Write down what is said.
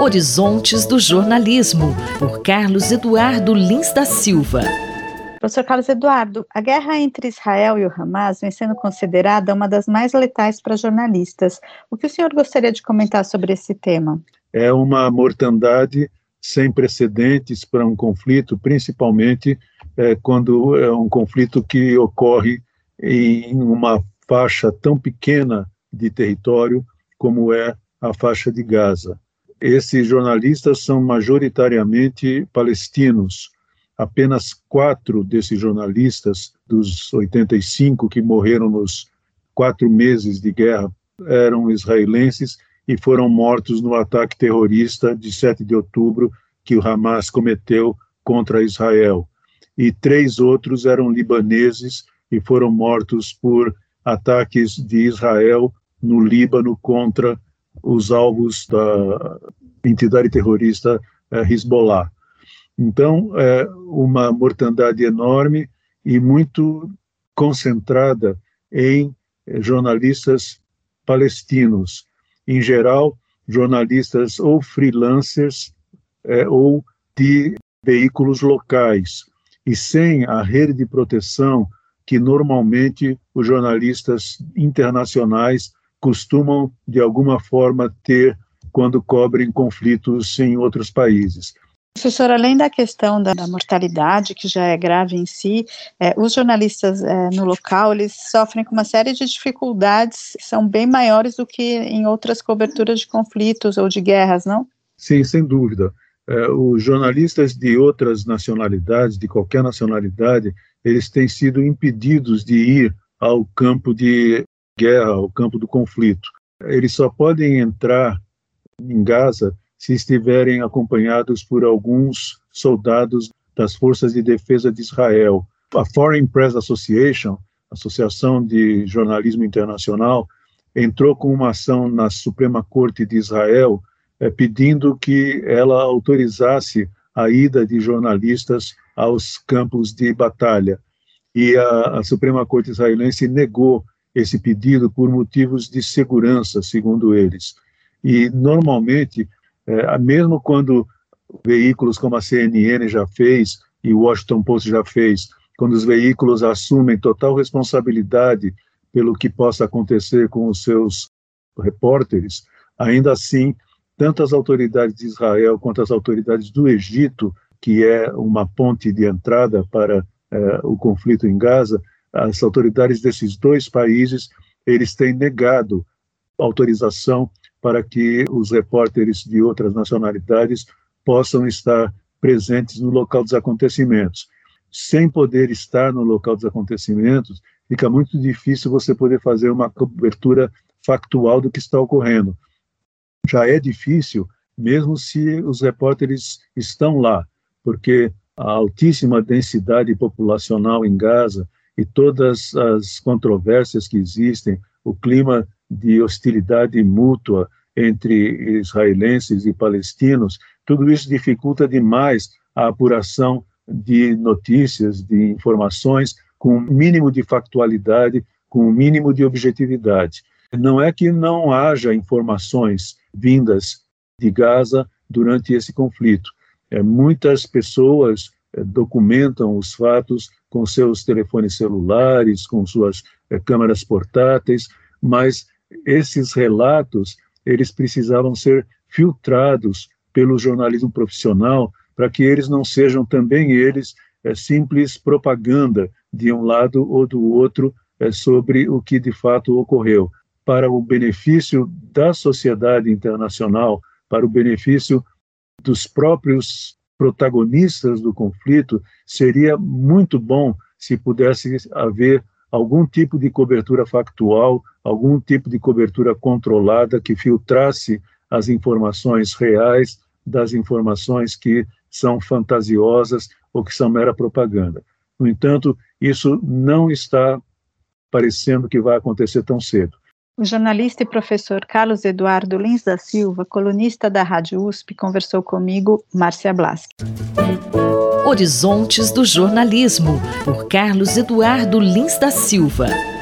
Horizontes do Jornalismo, por Carlos Eduardo Lins da Silva. Professor Carlos Eduardo, a guerra entre Israel e o Hamas vem sendo considerada uma das mais letais para jornalistas. O que o senhor gostaria de comentar sobre esse tema? É uma mortandade sem precedentes para um conflito, principalmente é, quando é um conflito que ocorre em uma faixa tão pequena de território como é a faixa de Gaza. Esses jornalistas são majoritariamente palestinos. Apenas quatro desses jornalistas, dos 85 que morreram nos quatro meses de guerra, eram israelenses e foram mortos no ataque terrorista de 7 de outubro que o Hamas cometeu contra Israel. E três outros eram libaneses e foram mortos por ataques de Israel no Líbano contra os alvos da entidade terrorista é, Hezbollah. Então, é uma mortandade enorme e muito concentrada em jornalistas palestinos. Em geral, jornalistas ou freelancers é, ou de veículos locais. E sem a rede de proteção que normalmente os jornalistas internacionais costumam, de alguma forma, ter quando cobrem conflitos em outros países. Professor, além da questão da, da, mortalidade, que já é grave em si, é, os jornalistas é, no local, eles sofrem com uma série de dificuldades que são bem maiores do que em outras coberturas de conflitos ou de guerras, não? Sim, sem dúvida. É, os jornalistas de outras nacionalidades, de qualquer nacionalidade, eles têm sido impedidos de ir ao campo de guerra, ao campo do conflito. Eles só podem entrar em Gaza se estiverem acompanhados por alguns soldados das Forças de Defesa de Israel. A Foreign Press Association, Associação de Jornalismo Internacional, entrou com uma ação na Suprema Corte de Israel é, pedindo que ela autorizasse a ida de jornalistas aos campos de batalha. E a, a Suprema Corte israelense negou esse pedido por motivos de segurança, segundo eles. E, normalmente, é, mesmo quando veículos como a CNN já fez e o Washington Post já fez, quando os veículos assumem total responsabilidade pelo que possa acontecer com os seus repórteres, ainda assim, tanto as autoridades de Israel quanto as autoridades do Egito, que é uma ponte de entrada para é, o conflito em Gaza, as autoridades desses dois países, eles têm negado autorização para que os repórteres de outras nacionalidades possam estar presentes no local dos acontecimentos. Sem poder estar no local dos acontecimentos, fica muito difícil você poder fazer uma cobertura factual do que está ocorrendo. Já é difícil, mesmo se os repórteres estão lá, porque a altíssima densidade populacional em Gaza e todas as controvérsias que existem, o clima de hostilidade mútua entre israelenses e palestinos, tudo isso dificulta demais a apuração de notícias, de informações com o mínimo de factualidade, com o mínimo de objetividade. Não é que não haja informações vindas de Gaza durante esse conflito. É, muitas pessoas é, documentam os fatos com seus telefones celulares, com suas é, câmeras portáteis, mas esses relatos eles precisavam ser filtrados pelo jornalismo profissional para que eles não sejam também eles é, simples propaganda de um lado ou do outro é, sobre o que de fato ocorreu, para o benefício da sociedade internacional, para o benefício dos próprios protagonistas do conflito, seria muito bom se pudesse haver algum tipo de cobertura factual, algum tipo de cobertura controlada que filtrasse as informações reais das informações que são fantasiosas ou que são mera propaganda. No entanto, isso não está parecendo que vai acontecer tão cedo. O jornalista e professor Carlos Eduardo Lins da Silva, colunista da Rádio USP, conversou comigo, Márcia Blasque. Horizontes do Jornalismo, por Carlos Eduardo Lins da Silva.